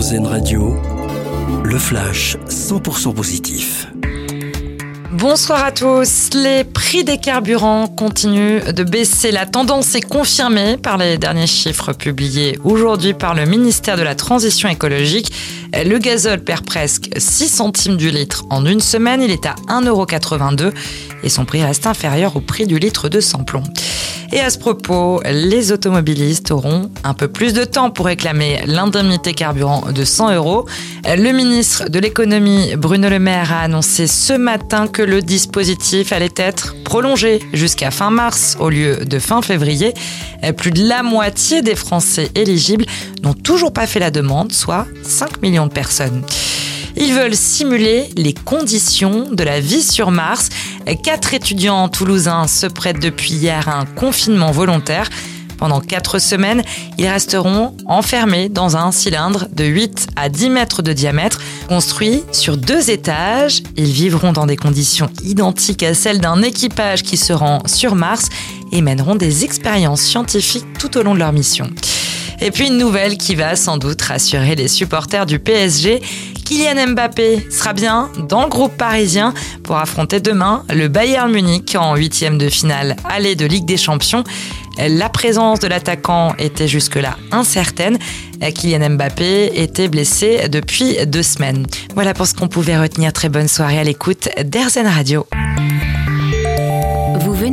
Radio, le flash 100% positif. Bonsoir à tous. Les prix des carburants continuent de baisser. La tendance est confirmée par les derniers chiffres publiés aujourd'hui par le ministère de la Transition écologique. Le gazole perd presque 6 centimes du litre en une semaine. Il est à 1,82€ et son prix reste inférieur au prix du litre de samplon. Et à ce propos, les automobilistes auront un peu plus de temps pour réclamer l'indemnité carburant de 100 euros. Le ministre de l'économie, Bruno Le Maire, a annoncé ce matin que le dispositif allait être prolongé jusqu'à fin mars au lieu de fin février. Plus de la moitié des Français éligibles n'ont toujours pas fait la demande, soit 5 millions de personnes. Ils veulent simuler les conditions de la vie sur Mars. Quatre étudiants toulousains se prêtent depuis hier à un confinement volontaire. Pendant quatre semaines, ils resteront enfermés dans un cylindre de 8 à 10 mètres de diamètre, construit sur deux étages. Ils vivront dans des conditions identiques à celles d'un équipage qui se rend sur Mars et mèneront des expériences scientifiques tout au long de leur mission. Et puis une nouvelle qui va sans doute rassurer les supporters du PSG. Kylian Mbappé sera bien dans le groupe parisien pour affronter demain le Bayern Munich en huitième de finale aller de Ligue des Champions. La présence de l'attaquant était jusque-là incertaine. Kylian Mbappé était blessé depuis deux semaines. Voilà pour ce qu'on pouvait retenir. Très bonne soirée à l'écoute d'Airzen Radio.